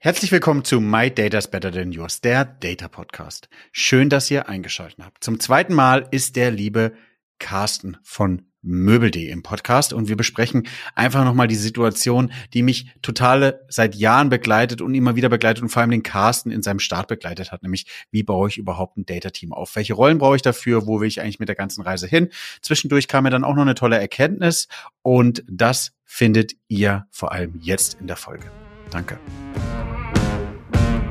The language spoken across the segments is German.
Herzlich willkommen zu My Data's Better Than Yours, der Data Podcast. Schön, dass ihr eingeschaltet habt. Zum zweiten Mal ist der liebe Carsten von Möbel.de im Podcast und wir besprechen einfach nochmal die Situation, die mich totale seit Jahren begleitet und immer wieder begleitet und vor allem den Carsten in seinem Start begleitet hat, nämlich wie baue ich überhaupt ein Data-Team auf? Welche Rollen brauche ich dafür? Wo will ich eigentlich mit der ganzen Reise hin? Zwischendurch kam mir dann auch noch eine tolle Erkenntnis und das findet ihr vor allem jetzt in der Folge. Danke.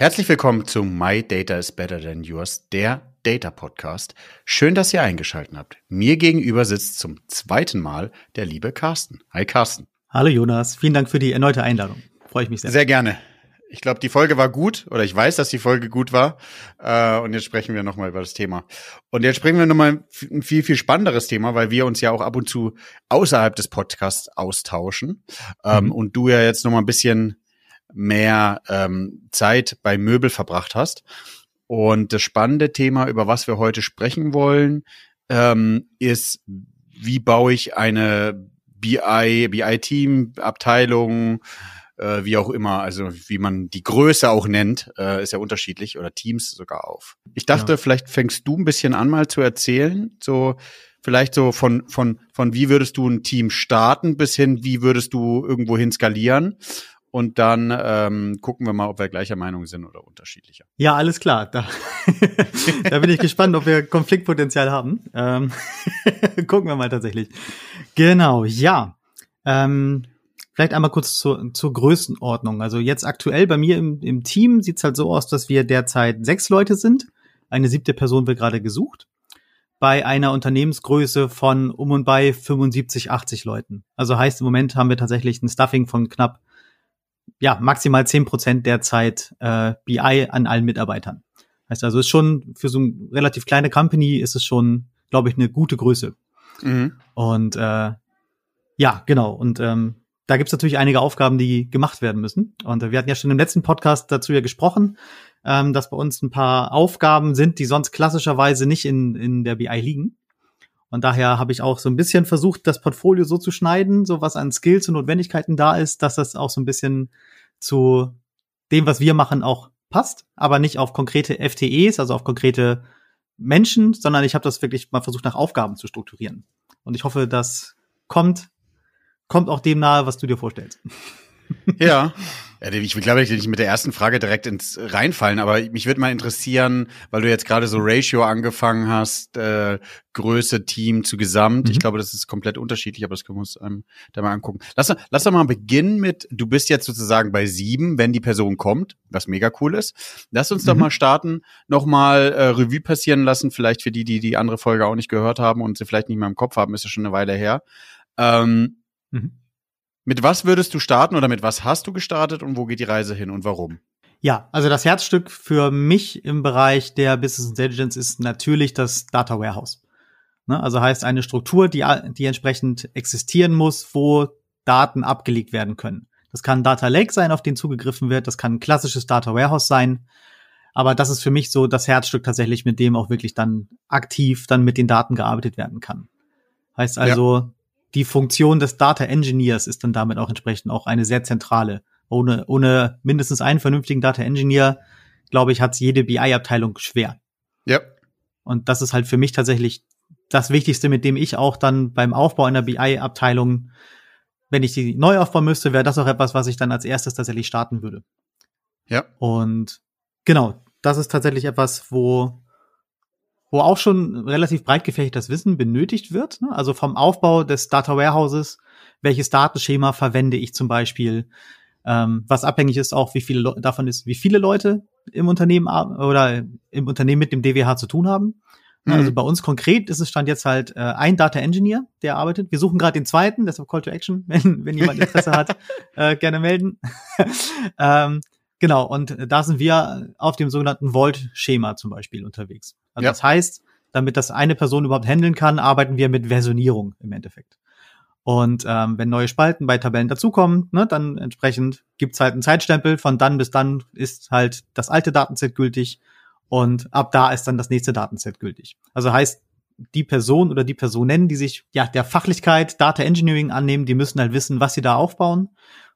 Herzlich willkommen zu My Data is Better Than Yours, der Data Podcast. Schön, dass ihr eingeschaltet habt. Mir gegenüber sitzt zum zweiten Mal der liebe Carsten. Hi Carsten. Hallo Jonas, vielen Dank für die erneute Einladung. Freue ich mich sehr. Sehr gerne. Ich glaube, die Folge war gut oder ich weiß, dass die Folge gut war. Äh, und jetzt sprechen wir nochmal über das Thema. Und jetzt sprechen wir nochmal ein viel, viel spannenderes Thema, weil wir uns ja auch ab und zu außerhalb des Podcasts austauschen. Ähm, mhm. und du ja jetzt nochmal ein bisschen mehr ähm, Zeit bei Möbel verbracht hast. Und das spannende Thema, über was wir heute sprechen wollen, ähm, ist, wie baue ich eine BI, BI-Team, Abteilung, äh, wie auch immer, also wie man die Größe auch nennt, äh, ist ja unterschiedlich oder Teams sogar auf. Ich dachte, ja. vielleicht fängst du ein bisschen an mal zu erzählen, so vielleicht so von von von wie würdest du ein Team starten bis hin, wie würdest du irgendwo hin skalieren und dann ähm, gucken wir mal, ob wir gleicher Meinung sind oder unterschiedlicher. Ja, alles klar. Da, da bin ich gespannt, ob wir Konfliktpotenzial haben. Ähm, gucken wir mal tatsächlich. Genau, ja. Ähm, vielleicht einmal kurz zur, zur Größenordnung. Also jetzt aktuell bei mir im, im Team sieht's halt so aus, dass wir derzeit sechs Leute sind. Eine siebte Person wird gerade gesucht. Bei einer Unternehmensgröße von um und bei 75, 80 Leuten. Also heißt, im Moment haben wir tatsächlich ein Stuffing von knapp ja, maximal zehn Prozent der Zeit äh, BI an allen Mitarbeitern. Heißt also, ist schon für so eine relativ kleine Company ist es schon, glaube ich, eine gute Größe. Mhm. Und äh, ja, genau. Und ähm, da gibt's natürlich einige Aufgaben, die gemacht werden müssen. Und äh, wir hatten ja schon im letzten Podcast dazu ja gesprochen, ähm, dass bei uns ein paar Aufgaben sind, die sonst klassischerweise nicht in, in der BI liegen. Und daher habe ich auch so ein bisschen versucht, das Portfolio so zu schneiden, so was an Skills und Notwendigkeiten da ist, dass das auch so ein bisschen zu dem, was wir machen, auch passt, aber nicht auf konkrete FTEs, also auf konkrete Menschen, sondern ich habe das wirklich mal versucht, nach Aufgaben zu strukturieren. Und ich hoffe, das kommt, kommt auch dem nahe, was du dir vorstellst. Ja. Ja, ich glaube, ich will nicht mit der ersten Frage direkt ins reinfallen, aber mich würde mal interessieren, weil du jetzt gerade so Ratio angefangen hast, äh, Größe, Team zu Gesamt. Mhm. Ich glaube, das ist komplett unterschiedlich, aber das können wir uns ähm, da mal angucken. Lass, lass doch mal beginnen mit, du bist jetzt sozusagen bei sieben, wenn die Person kommt, was mega cool ist. Lass uns mhm. doch mal starten, nochmal äh, Revue passieren lassen, vielleicht für die, die die andere Folge auch nicht gehört haben und sie vielleicht nicht mehr im Kopf haben, ist ja schon eine Weile her. Ähm, mhm. Mit was würdest du starten oder mit was hast du gestartet und wo geht die Reise hin und warum? Ja, also das Herzstück für mich im Bereich der Business Intelligence ist natürlich das Data Warehouse. Ne? Also heißt eine Struktur, die, die entsprechend existieren muss, wo Daten abgelegt werden können. Das kann Data Lake sein, auf den zugegriffen wird. Das kann ein klassisches Data Warehouse sein. Aber das ist für mich so das Herzstück tatsächlich, mit dem auch wirklich dann aktiv dann mit den Daten gearbeitet werden kann. Heißt also, ja die Funktion des Data Engineers ist dann damit auch entsprechend auch eine sehr zentrale. Ohne, ohne mindestens einen vernünftigen Data Engineer, glaube ich, hat jede BI-Abteilung schwer. Ja. Und das ist halt für mich tatsächlich das Wichtigste, mit dem ich auch dann beim Aufbau einer BI-Abteilung, wenn ich die neu aufbauen müsste, wäre das auch etwas, was ich dann als erstes tatsächlich starten würde. Ja. Und genau, das ist tatsächlich etwas, wo wo auch schon relativ breit gefächertes Wissen benötigt wird. Ne? Also vom Aufbau des Data Warehouses, welches Datenschema verwende ich zum Beispiel, ähm, was abhängig ist auch, wie viele davon ist, wie viele Leute im Unternehmen oder im Unternehmen mit dem DWH zu tun haben. Mhm. Also bei uns konkret ist es stand jetzt halt äh, ein Data Engineer, der arbeitet. Wir suchen gerade den zweiten, deshalb Call to Action, wenn, wenn jemand Interesse hat, äh, gerne melden. ähm, genau, und da sind wir auf dem sogenannten Vault-Schema zum Beispiel unterwegs. Also ja. das heißt, damit das eine Person überhaupt handeln kann, arbeiten wir mit Versionierung im Endeffekt. Und ähm, wenn neue Spalten bei Tabellen dazukommen, ne, dann entsprechend gibt's halt einen Zeitstempel. Von dann bis dann ist halt das alte Datenset gültig und ab da ist dann das nächste Datenset gültig. Also heißt, die Person oder die Personen, die sich ja der Fachlichkeit Data Engineering annehmen, die müssen halt wissen, was sie da aufbauen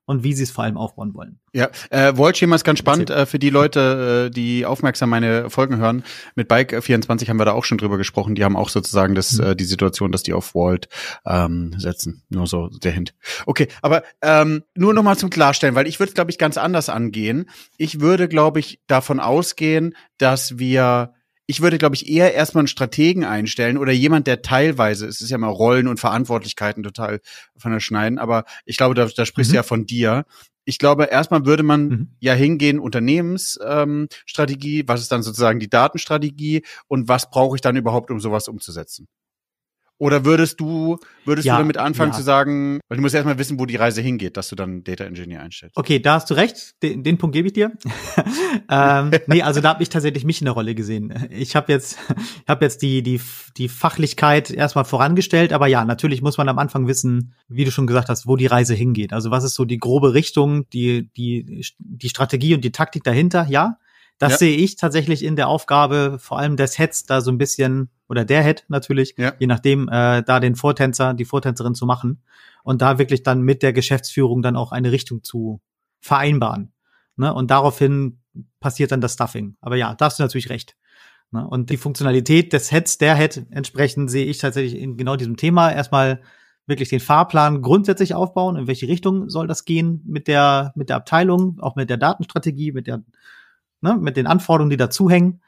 und wie sie es vor allem aufbauen wollen. Ja, äh, Vault-Schema ist ganz spannend äh, für die Leute, äh, die aufmerksam meine Folgen hören. Mit Bike24 haben wir da auch schon drüber gesprochen. Die haben auch sozusagen das, mhm. äh, die Situation, dass die auf Vault ähm, setzen. Nur so der Hint. Okay, aber ähm, nur noch mal zum Klarstellen, weil ich würde es, glaube ich, ganz anders angehen. Ich würde, glaube ich, davon ausgehen, dass wir ich würde, glaube ich, eher erstmal einen Strategen einstellen oder jemand, der teilweise, es ist ja mal Rollen und Verantwortlichkeiten total von der Schneiden, aber ich glaube, da, da sprichst du mhm. ja von dir. Ich glaube, erstmal würde man mhm. ja hingehen, Unternehmensstrategie, ähm, was ist dann sozusagen die Datenstrategie und was brauche ich dann überhaupt, um sowas umzusetzen? Oder würdest du, würdest ja, du damit anfangen ja. zu sagen, weil du musst erstmal wissen, wo die Reise hingeht, dass du dann Data Engineer einstellst? Okay, da hast du recht. Den, den Punkt gebe ich dir. ähm, nee, also da habe ich tatsächlich mich in der Rolle gesehen. Ich habe jetzt, ich habe jetzt die, die, die Fachlichkeit erstmal vorangestellt, aber ja, natürlich muss man am Anfang wissen, wie du schon gesagt hast, wo die Reise hingeht. Also was ist so die grobe Richtung, die, die, die Strategie und die Taktik dahinter, ja. Das ja. sehe ich tatsächlich in der Aufgabe, vor allem des Heads, da so ein bisschen, oder der Head natürlich, ja. je nachdem, äh, da den Vortänzer, die Vortänzerin zu machen und da wirklich dann mit der Geschäftsführung dann auch eine Richtung zu vereinbaren. Ne? Und daraufhin passiert dann das Stuffing. Aber ja, da hast du natürlich recht. Ne? Und die Funktionalität des Heads, der Head entsprechend sehe ich tatsächlich in genau diesem Thema. Erstmal wirklich den Fahrplan grundsätzlich aufbauen, in welche Richtung soll das gehen mit der, mit der Abteilung, auch mit der Datenstrategie, mit der ne, mit den Anforderungen, die dazuhängen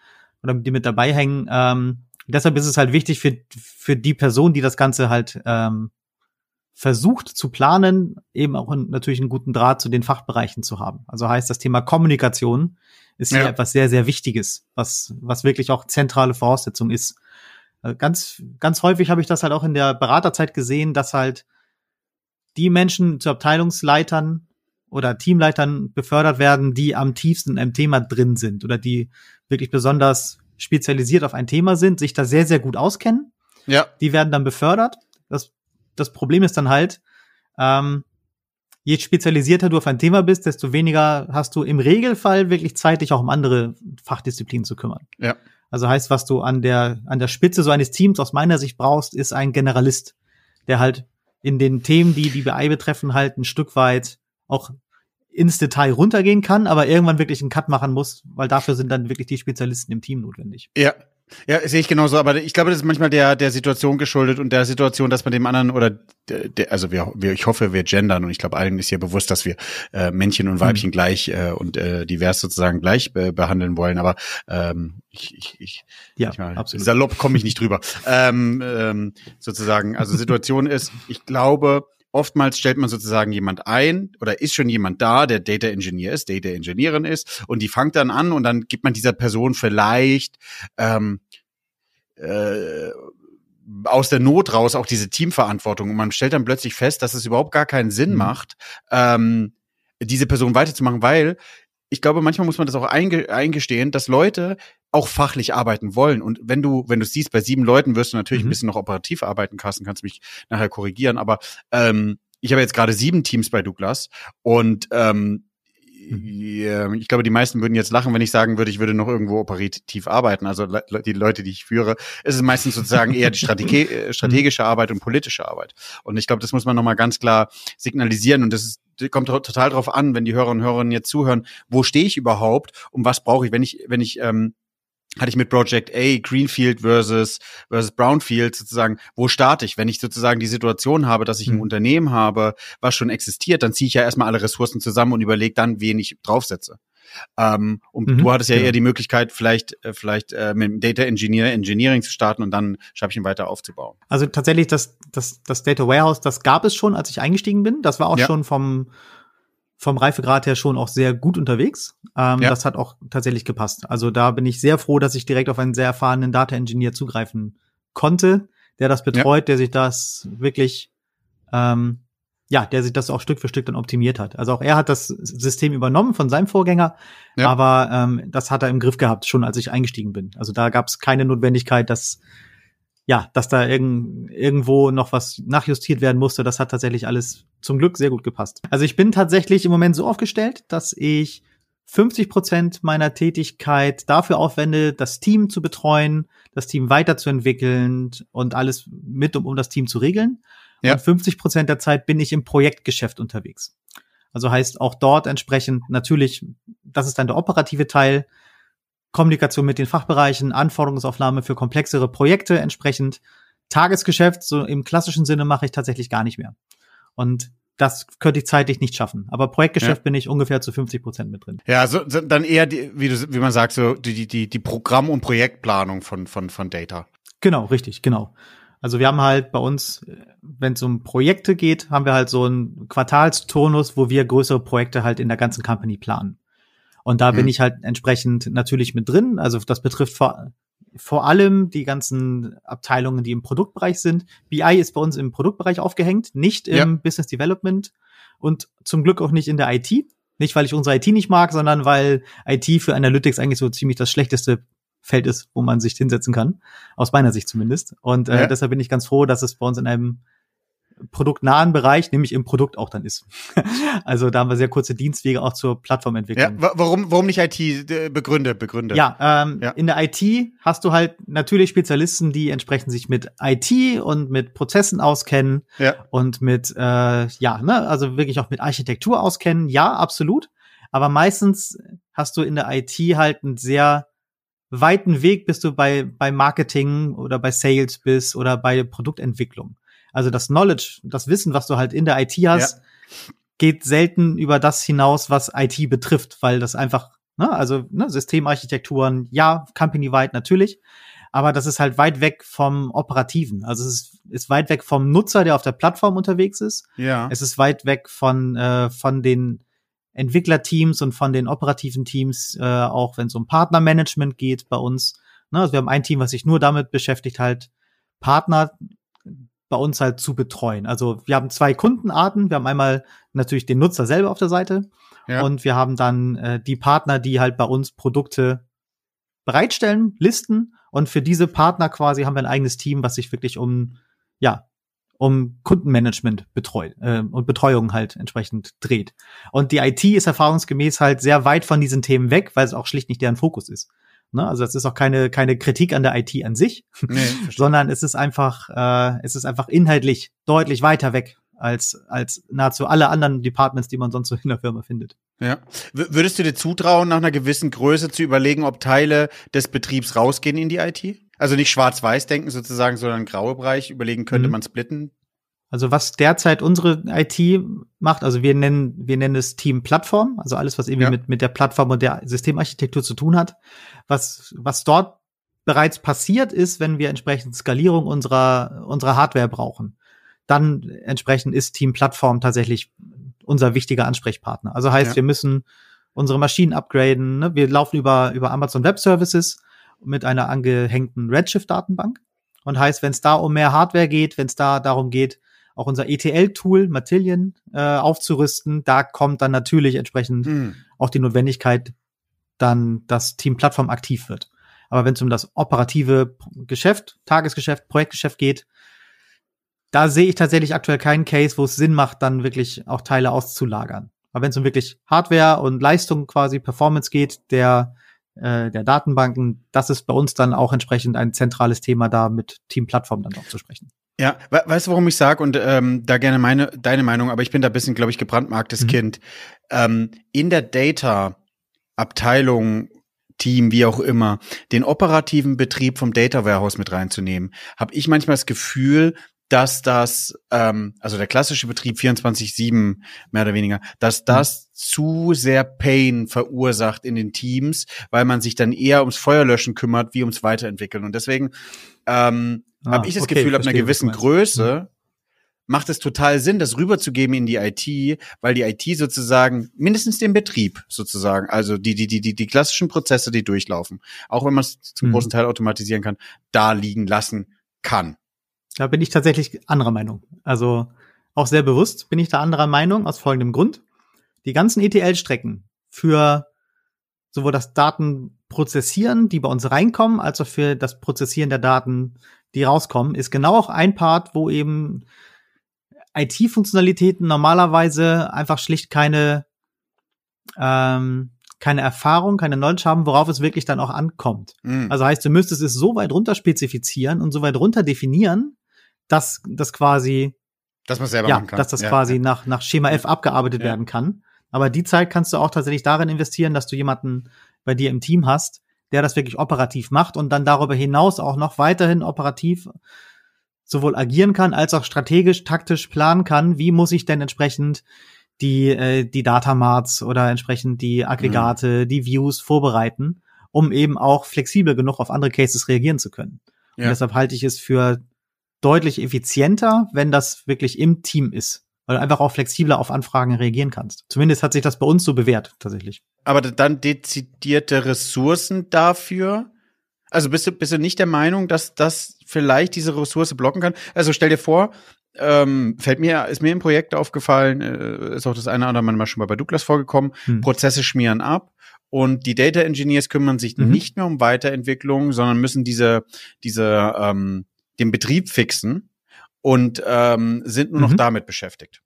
oder die mit dabei hängen. Ähm, deshalb ist es halt wichtig für, für die Person, die das Ganze halt ähm, versucht zu planen, eben auch in, natürlich einen guten Draht zu den Fachbereichen zu haben. Also heißt, das Thema Kommunikation ist hier ja. etwas sehr, sehr Wichtiges, was, was wirklich auch zentrale Voraussetzung ist. Also ganz, ganz häufig habe ich das halt auch in der Beraterzeit gesehen, dass halt die Menschen zu Abteilungsleitern oder Teamleitern befördert werden, die am tiefsten im Thema drin sind oder die wirklich besonders spezialisiert auf ein Thema sind, sich da sehr, sehr gut auskennen. Ja. Die werden dann befördert. Das, das Problem ist dann halt, ähm, je spezialisierter du auf ein Thema bist, desto weniger hast du im Regelfall wirklich Zeit, dich auch um andere Fachdisziplinen zu kümmern. Ja. Also heißt, was du an der, an der Spitze so eines Teams aus meiner Sicht brauchst, ist ein Generalist, der halt in den Themen, die die BI betreffen, halt ein Stück weit auch ins Detail runtergehen kann, aber irgendwann wirklich einen Cut machen muss, weil dafür sind dann wirklich die Spezialisten im Team notwendig. Ja. Ja, sehe ich genauso, aber ich glaube, das ist manchmal der, der Situation geschuldet und der Situation, dass man dem anderen oder der, also wir, wir, ich hoffe, wir gendern und ich glaube, allen ist ja bewusst, dass wir äh, Männchen und Weibchen mhm. gleich äh, und äh, divers sozusagen gleich be behandeln wollen, aber ähm, ich, ich, ich, ja, ich mal, absolut. salopp komme ich nicht drüber. ähm, ähm, sozusagen, also Situation ist, ich glaube, Oftmals stellt man sozusagen jemand ein oder ist schon jemand da, der Data Engineer ist, Data Engineerin ist und die fangt dann an und dann gibt man dieser Person vielleicht ähm, äh, aus der Not raus auch diese Teamverantwortung und man stellt dann plötzlich fest, dass es überhaupt gar keinen Sinn mhm. macht, ähm, diese Person weiterzumachen, weil ich glaube, manchmal muss man das auch eingestehen, dass Leute auch fachlich arbeiten wollen. Und wenn du, wenn du siehst, bei sieben Leuten wirst du natürlich mhm. ein bisschen noch operativ arbeiten, Carsten, kannst mich nachher korrigieren, aber ähm, ich habe jetzt gerade sieben Teams bei Douglas und ähm. Ich glaube, die meisten würden jetzt lachen, wenn ich sagen würde, ich würde noch irgendwo operativ arbeiten. Also die Leute, die ich führe, ist es meistens sozusagen eher die Strategie, äh, strategische Arbeit und politische Arbeit. Und ich glaube, das muss man nochmal ganz klar signalisieren. Und das ist kommt total drauf an, wenn die Hörerinnen und Hörer jetzt zuhören, wo stehe ich überhaupt und was brauche ich, wenn ich, wenn ich ähm, hatte ich mit Project A Greenfield versus versus Brownfield sozusagen, wo starte ich? Wenn ich sozusagen die Situation habe, dass ich ein mhm. Unternehmen habe, was schon existiert, dann ziehe ich ja erstmal alle Ressourcen zusammen und überlege dann, wen ich draufsetze. Ähm, und mhm, du hattest ja, ja, eher die Möglichkeit, vielleicht, äh, vielleicht äh, mit dem Data Engineer Engineering zu starten und dann Scheibchen weiter aufzubauen. Also tatsächlich, das, das, das Data Warehouse, das gab es schon, als ich eingestiegen bin. Das war auch ja. schon vom vom Reifegrad her schon auch sehr gut unterwegs. Ähm, ja. Das hat auch tatsächlich gepasst. Also da bin ich sehr froh, dass ich direkt auf einen sehr erfahrenen Data Engineer zugreifen konnte, der das betreut, ja. der sich das wirklich, ähm, ja, der sich das auch Stück für Stück dann optimiert hat. Also auch er hat das System übernommen von seinem Vorgänger, ja. aber ähm, das hat er im Griff gehabt, schon als ich eingestiegen bin. Also da gab es keine Notwendigkeit, dass ja, dass da irgend, irgendwo noch was nachjustiert werden musste. Das hat tatsächlich alles zum Glück sehr gut gepasst. Also ich bin tatsächlich im Moment so aufgestellt, dass ich 50 Prozent meiner Tätigkeit dafür aufwende, das Team zu betreuen, das Team weiterzuentwickeln und alles mit, um, um das Team zu regeln. Ja. Und 50 Prozent der Zeit bin ich im Projektgeschäft unterwegs. Also heißt auch dort entsprechend natürlich, das ist dann der operative Teil, Kommunikation mit den Fachbereichen, Anforderungsaufnahme für komplexere Projekte entsprechend. Tagesgeschäft, so im klassischen Sinne, mache ich tatsächlich gar nicht mehr. Und das könnte ich zeitlich nicht schaffen. Aber Projektgeschäft ja. bin ich ungefähr zu 50 Prozent mit drin. Ja, so, dann eher, die, wie, du, wie man sagt, so die, die, die Programm- und Projektplanung von, von, von Data. Genau, richtig, genau. Also wir haben halt bei uns, wenn es um Projekte geht, haben wir halt so einen Quartalsturnus, wo wir größere Projekte halt in der ganzen Company planen. Und da mhm. bin ich halt entsprechend natürlich mit drin. Also das betrifft vor, vor allem die ganzen Abteilungen, die im Produktbereich sind. BI ist bei uns im Produktbereich aufgehängt, nicht im ja. Business Development und zum Glück auch nicht in der IT. Nicht, weil ich unsere IT nicht mag, sondern weil IT für Analytics eigentlich so ziemlich das schlechteste Feld ist, wo man sich hinsetzen kann. Aus meiner Sicht zumindest. Und äh, ja. deshalb bin ich ganz froh, dass es bei uns in einem produktnahen Bereich, nämlich im Produkt auch dann ist. also da haben wir sehr kurze Dienstwege auch zur Plattformentwicklung. Ja, warum, warum nicht IT? Begründe, begründe. Ja, ähm, ja, in der IT hast du halt natürlich Spezialisten, die entsprechend sich mit IT und mit Prozessen auskennen ja. und mit, äh, ja, ne, also wirklich auch mit Architektur auskennen. Ja, absolut. Aber meistens hast du in der IT halt einen sehr weiten Weg, bis du bei, bei Marketing oder bei Sales bist oder bei Produktentwicklung. Also das Knowledge, das Wissen, was du halt in der IT hast, ja. geht selten über das hinaus, was IT betrifft, weil das einfach, ne, also ne, Systemarchitekturen, ja, company-wide natürlich, aber das ist halt weit weg vom Operativen. Also es ist, ist weit weg vom Nutzer, der auf der Plattform unterwegs ist. Ja. Es ist weit weg von, äh, von den Entwicklerteams und von den operativen Teams, äh, auch wenn es um Partnermanagement geht bei uns. Ne, also wir haben ein Team, was sich nur damit beschäftigt, halt Partner bei uns halt zu betreuen. Also wir haben zwei Kundenarten. Wir haben einmal natürlich den Nutzer selber auf der Seite ja. und wir haben dann äh, die Partner, die halt bei uns Produkte bereitstellen, listen und für diese Partner quasi haben wir ein eigenes Team, was sich wirklich um ja um Kundenmanagement betreut äh, und Betreuung halt entsprechend dreht. Und die IT ist erfahrungsgemäß halt sehr weit von diesen Themen weg, weil es auch schlicht nicht deren Fokus ist. Ne? Also es ist auch keine, keine Kritik an der IT an sich, nee, sondern es ist einfach, äh, es ist einfach inhaltlich deutlich weiter weg als, als nahezu alle anderen Departments, die man sonst so in der Firma findet. Ja. W würdest du dir zutrauen, nach einer gewissen Größe zu überlegen, ob Teile des Betriebs rausgehen in die IT? Also nicht schwarz-weiß denken sozusagen, sondern graue Bereich überlegen, könnte mhm. man splitten? Also was derzeit unsere IT macht, also wir nennen, wir nennen es Team Plattform, also alles, was irgendwie ja. mit, mit der Plattform und der Systemarchitektur zu tun hat. Was, was dort bereits passiert ist, wenn wir entsprechend Skalierung unserer, unserer Hardware brauchen, dann entsprechend ist Team Plattform tatsächlich unser wichtiger Ansprechpartner. Also heißt, ja. wir müssen unsere Maschinen upgraden. Ne? Wir laufen über, über Amazon Web Services mit einer angehängten Redshift-Datenbank. Und heißt, wenn es da um mehr Hardware geht, wenn es da darum geht, auch unser ETL-Tool Matillion äh, aufzurüsten. Da kommt dann natürlich entsprechend mhm. auch die Notwendigkeit, dann dass Team Plattform aktiv wird. Aber wenn es um das operative Geschäft, Tagesgeschäft, Projektgeschäft geht, da sehe ich tatsächlich aktuell keinen Case, wo es Sinn macht, dann wirklich auch Teile auszulagern. Aber wenn es um wirklich Hardware und Leistung quasi Performance geht, der äh, der Datenbanken, das ist bei uns dann auch entsprechend ein zentrales Thema, da mit Team Plattform dann auch zu sprechen. Ja, we weißt du, warum ich sage und ähm, da gerne meine deine Meinung, aber ich bin da bisschen, glaube ich, gebrandmarktes mhm. Kind. Ähm, in der Data Abteilung Team, wie auch immer, den operativen Betrieb vom Data Warehouse mit reinzunehmen, habe ich manchmal das Gefühl, dass das, ähm, also der klassische Betrieb 24-7 mehr oder weniger, dass mhm. das mhm. zu sehr Pain verursacht in den Teams, weil man sich dann eher ums Feuerlöschen kümmert, wie ums Weiterentwickeln. Und deswegen ähm, ah, habe ich das okay, Gefühl, ab einer gewissen Größe, macht es total Sinn, das rüberzugeben in die IT, weil die IT sozusagen mindestens den Betrieb sozusagen, also die die die die die klassischen Prozesse, die durchlaufen, auch wenn man es zum Mhm. großen Teil automatisieren kann, da liegen lassen kann. Da bin ich tatsächlich anderer Meinung. Also auch sehr bewusst bin ich da anderer Meinung aus folgendem Grund. Die ganzen ETL-Strecken für sowohl das Datenprozessieren, die bei uns reinkommen, als auch für das Prozessieren der Daten, die rauskommen, ist genau auch ein Part, wo eben IT-Funktionalitäten normalerweise einfach schlicht keine, ähm, keine Erfahrung, keine Knowledge haben, worauf es wirklich dann auch ankommt. Mhm. Also heißt, du müsstest es so weit runter spezifizieren und so weit runter definieren, dass das quasi, dass man selber ja, machen kann. dass das Ja, quasi ja. nach, nach Schema F abgearbeitet werden kann. Aber die Zeit kannst du auch tatsächlich darin investieren, dass du jemanden bei dir im Team hast, der das wirklich operativ macht und dann darüber hinaus auch noch weiterhin operativ sowohl agieren kann, als auch strategisch, taktisch planen kann, wie muss ich denn entsprechend die, äh, die Datamarts oder entsprechend die Aggregate, Mhm. die Views vorbereiten, um eben auch flexibel genug auf andere Cases reagieren zu können. Und Ja. deshalb halte ich es für deutlich effizienter, wenn das wirklich im Team ist, weil du einfach auch flexibler auf Anfragen reagieren kannst. Zumindest hat sich das bei uns so bewährt, tatsächlich. Aber dann dezidierte Ressourcen dafür. Also bist du, bist du nicht der Meinung, dass das vielleicht diese Ressource blocken kann? Also stell dir vor, ähm, fällt mir, ist mir im Projekt aufgefallen, äh, ist auch das eine oder andere Mal schon mal bei Douglas vorgekommen, Hm. Prozesse schmieren ab und die Data Engineers kümmern sich Mhm. nicht mehr um Weiterentwicklung, sondern müssen diese, diese, ähm, den Betrieb fixen und ähm, sind nur noch Mhm. damit beschäftigt.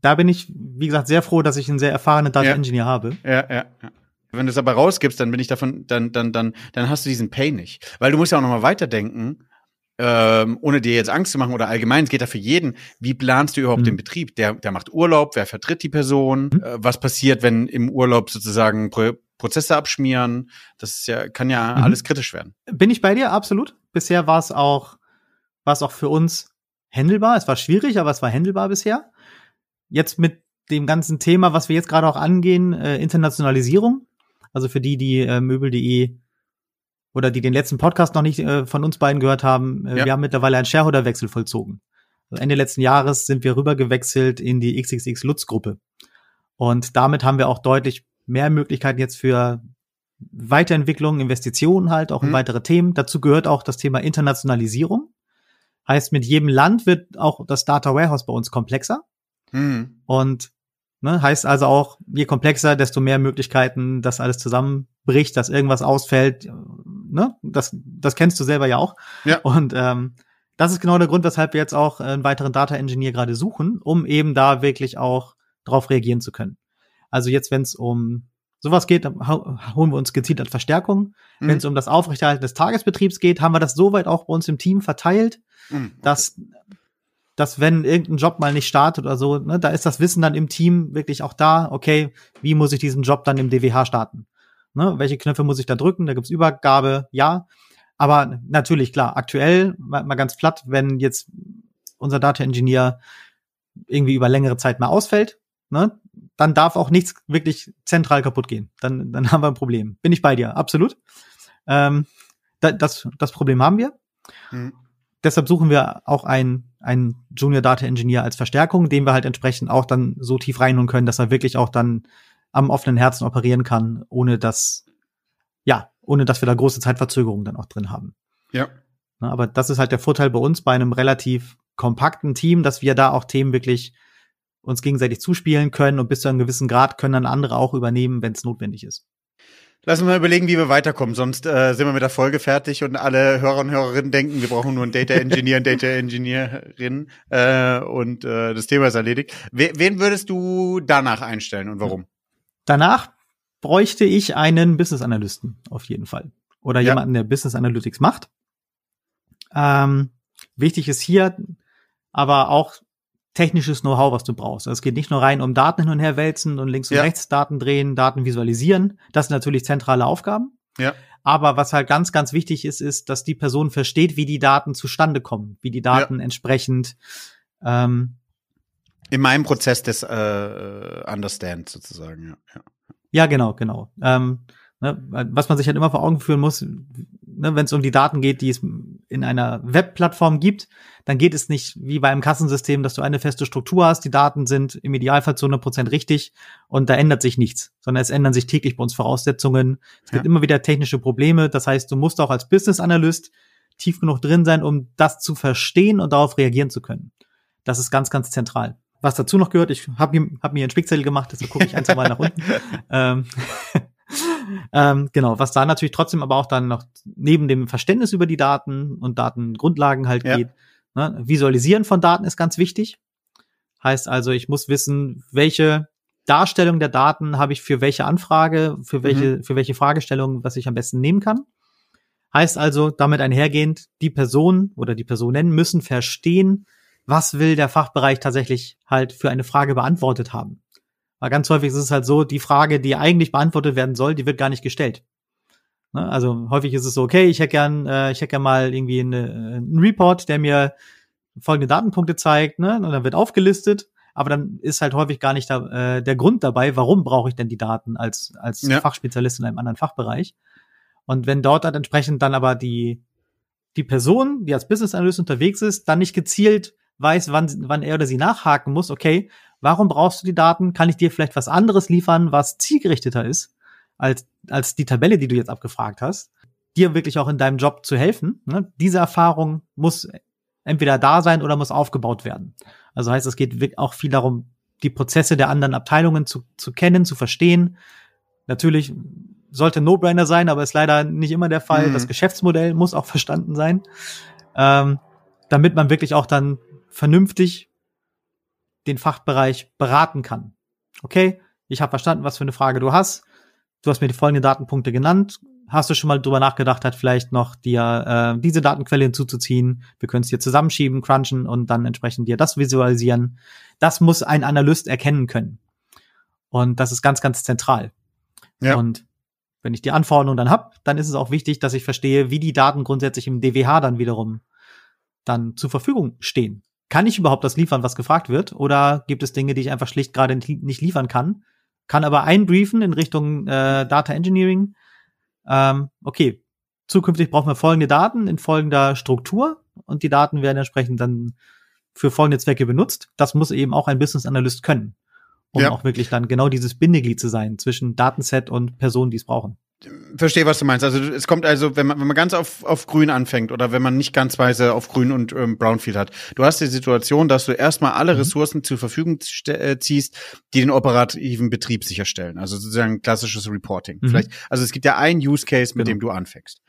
Da bin ich, wie gesagt, sehr froh, dass ich einen sehr erfahrenen Data Ja. Engineer habe. Ja, ja, ja. Wenn du es aber rausgibst, dann bin ich davon, dann, dann, dann, dann hast du diesen Pain nicht. Weil du musst ja auch nochmal weiterdenken, ähm, ohne dir jetzt Angst zu machen oder allgemein, es geht da für jeden. Wie planst du überhaupt Mhm. den Betrieb? Der, der macht Urlaub, wer vertritt die Person? Mhm. Äh, was passiert, wenn im Urlaub sozusagen Pro Prozesse abschmieren? Das ja, kann ja Mhm. alles kritisch werden. Bin ich bei dir, absolut. Bisher war es auch, war es auch für uns handelbar. Es war schwierig, aber es war handelbar bisher. Jetzt mit dem ganzen Thema, was wir jetzt gerade auch angehen, äh, Internationalisierung. Also für die, die äh, Möbel.de oder die den letzten Podcast noch nicht äh, von uns beiden gehört haben, äh, Ja. wir haben mittlerweile einen Shareholder-Wechsel vollzogen. Also Ende letzten Jahres sind wir rübergewechselt in die XXX Lutz-Gruppe. Und damit haben wir auch deutlich mehr Möglichkeiten jetzt für Weiterentwicklung, Investitionen halt, auch in Mhm. weitere Themen. Dazu gehört auch das Thema Internationalisierung. Heißt, mit jedem Land wird auch das Data Warehouse bei uns komplexer. Mhm. Und ne, heißt also auch, je komplexer, desto mehr Möglichkeiten, dass alles zusammenbricht, dass irgendwas ausfällt. Ne? Das, das kennst du selber ja auch. Ja. Und ähm, das ist genau der Grund, weshalb wir jetzt auch einen weiteren Data Engineer gerade suchen, um eben da wirklich auch drauf reagieren zu können. Also jetzt, wenn es um sowas geht, dann holen wir uns gezielt an Verstärkung. Mhm. Wenn es um das Aufrechterhalten des Tagesbetriebs geht, haben wir das soweit auch bei uns im Team verteilt, Mhm. Okay. dass, dass wenn irgendein Job mal nicht startet oder so, ne, da ist das Wissen dann im Team wirklich auch da, okay, wie muss ich diesen Job dann im DWH starten? Ne, welche Knöpfe muss ich da drücken? Da gibt's Übergabe, ja. Aber natürlich, klar, aktuell, mal, mal ganz platt, wenn jetzt unser Data Engineer irgendwie über längere Zeit mal ausfällt, ne, dann darf auch nichts wirklich zentral kaputt gehen. Dann, dann haben wir ein Problem. Bin ich bei dir, absolut. Ähm, da, das, das Problem haben wir. Mhm. Deshalb suchen wir auch einen, einen Junior Data Engineer als Verstärkung, den wir halt entsprechend auch dann so tief reinholen können, dass er wirklich auch dann am offenen Herzen operieren kann, ohne dass, ja, ohne dass wir da große Zeitverzögerungen dann auch drin haben. Ja. Aber das ist halt der Vorteil bei uns bei einem relativ kompakten Team, dass wir da auch Themen wirklich uns gegenseitig zuspielen können und bis zu einem gewissen Grad können dann andere auch übernehmen, wenn es notwendig ist. Lass uns mal überlegen, wie wir weiterkommen. Sonst äh, sind wir mit der Folge fertig und alle Hörer und Hörerinnen denken, wir brauchen nur einen Data Engineer, und Data Engineerin äh, und äh, das Thema ist erledigt. We wen würdest du danach einstellen und warum? Danach bräuchte ich einen Business Analysten auf jeden Fall. Oder Ja. jemanden, der Business Analytics macht. Ähm, wichtig ist hier aber auch technisches Know-how, was du brauchst. Also es geht nicht nur rein um Daten hin und her wälzen und links und Ja. rechts Daten drehen, Daten visualisieren. Das sind natürlich zentrale Aufgaben. Ja. Aber was halt ganz, ganz wichtig ist, ist, dass die Person versteht, wie die Daten zustande kommen, wie die Daten entsprechend ähm, In meinem Prozess des äh, Understand sozusagen, ja. ja. Ja, genau, genau. Ähm, ne, was man sich halt immer vor Augen führen muss, ne, wenn es um die Daten geht, die es in in einer Webplattform gibt, dann geht es nicht wie bei einem Kassensystem, dass du eine feste Struktur hast. Die Daten sind im Idealfall zu 100 Prozent richtig und da ändert sich nichts, sondern es ändern sich täglich bei uns Voraussetzungen. Es gibt immer wieder technische Probleme. Das heißt, du musst auch als Business Analyst tief genug drin sein, um das zu verstehen und darauf reagieren zu können. Das ist ganz, ganz zentral. Was dazu noch gehört, ich habe hab mir einen Spickzettel gemacht, deshalb gucke ich ein, zwei Mal nach unten. ähm, ähm, genau, was da natürlich trotzdem aber auch dann noch neben dem Verständnis über die Daten und Datengrundlagen halt ja. geht. Ne? Visualisieren von Daten ist ganz wichtig. Heißt also, ich muss wissen, welche Darstellung der Daten habe ich für welche Anfrage, für welche, mhm. für welche Fragestellung, was ich am besten nehmen kann. Heißt also, damit einhergehend, die Person oder die Personen müssen verstehen, was will der Fachbereich tatsächlich halt für eine Frage beantwortet haben. Weil ganz häufig ist es halt so, die Frage, die eigentlich beantwortet werden soll, die wird gar nicht gestellt. Ne? Also häufig ist es so, okay, ich hätte gern, äh, ich hätte gern mal irgendwie eine, äh, einen Report, der mir folgende Datenpunkte zeigt, ne? Und dann wird aufgelistet, aber dann ist halt häufig gar nicht da, äh, der Grund dabei, warum brauche ich denn die Daten als, als ja. Fachspezialist in einem anderen Fachbereich. Und wenn dort dann entsprechend dann aber die, die Person, die als Business Analyst unterwegs ist, dann nicht gezielt weiß, wann, wann er oder sie nachhaken muss, okay, warum brauchst du die Daten? Kann ich dir vielleicht was anderes liefern, was zielgerichteter ist, als, als die Tabelle, die du jetzt abgefragt hast? Dir wirklich auch in deinem Job zu helfen. Ne? Diese Erfahrung muss entweder da sein oder muss aufgebaut werden. Also heißt, es geht auch viel darum, die Prozesse der anderen Abteilungen zu, zu kennen, zu verstehen. Natürlich sollte No-Brainer sein, aber ist leider nicht immer der Fall. Mhm. Das Geschäftsmodell muss auch verstanden sein, ähm, damit man wirklich auch dann vernünftig den Fachbereich beraten kann. Okay, ich habe verstanden, was für eine Frage du hast. Du hast mir die folgenden Datenpunkte genannt. Hast du schon mal drüber nachgedacht, hat vielleicht noch dir äh, diese Datenquelle hinzuzuziehen? Wir können es dir zusammenschieben, crunchen und dann entsprechend dir das visualisieren. Das muss ein Analyst erkennen können. Und das ist ganz, ganz zentral. Ja. Und wenn ich die Anforderungen dann habe, dann ist es auch wichtig, dass ich verstehe, wie die Daten grundsätzlich im DWH dann wiederum dann zur Verfügung stehen. Kann ich überhaupt das liefern, was gefragt wird? Oder gibt es Dinge, die ich einfach schlicht gerade nicht liefern kann? Kann aber einbriefen in Richtung äh, Data Engineering. Ähm, okay, zukünftig brauchen wir folgende Daten in folgender Struktur und die Daten werden entsprechend dann für folgende Zwecke benutzt. Das muss eben auch ein Business Analyst können, um ja. auch wirklich dann genau dieses Bindeglied zu sein zwischen Datenset und Personen, die es brauchen. Verstehe, was du meinst. Also es kommt also, wenn man, wenn man ganz auf, auf Grün anfängt oder wenn man nicht ganz weise auf Grün und ähm, Brownfield hat. Du hast die Situation, dass du erstmal alle mhm. Ressourcen zur Verfügung äh, ziehst, die den operativen Betrieb sicherstellen. Also sozusagen klassisches Reporting. Mhm. Vielleicht, also es gibt ja einen Use Case, mit genau. dem du anfängst.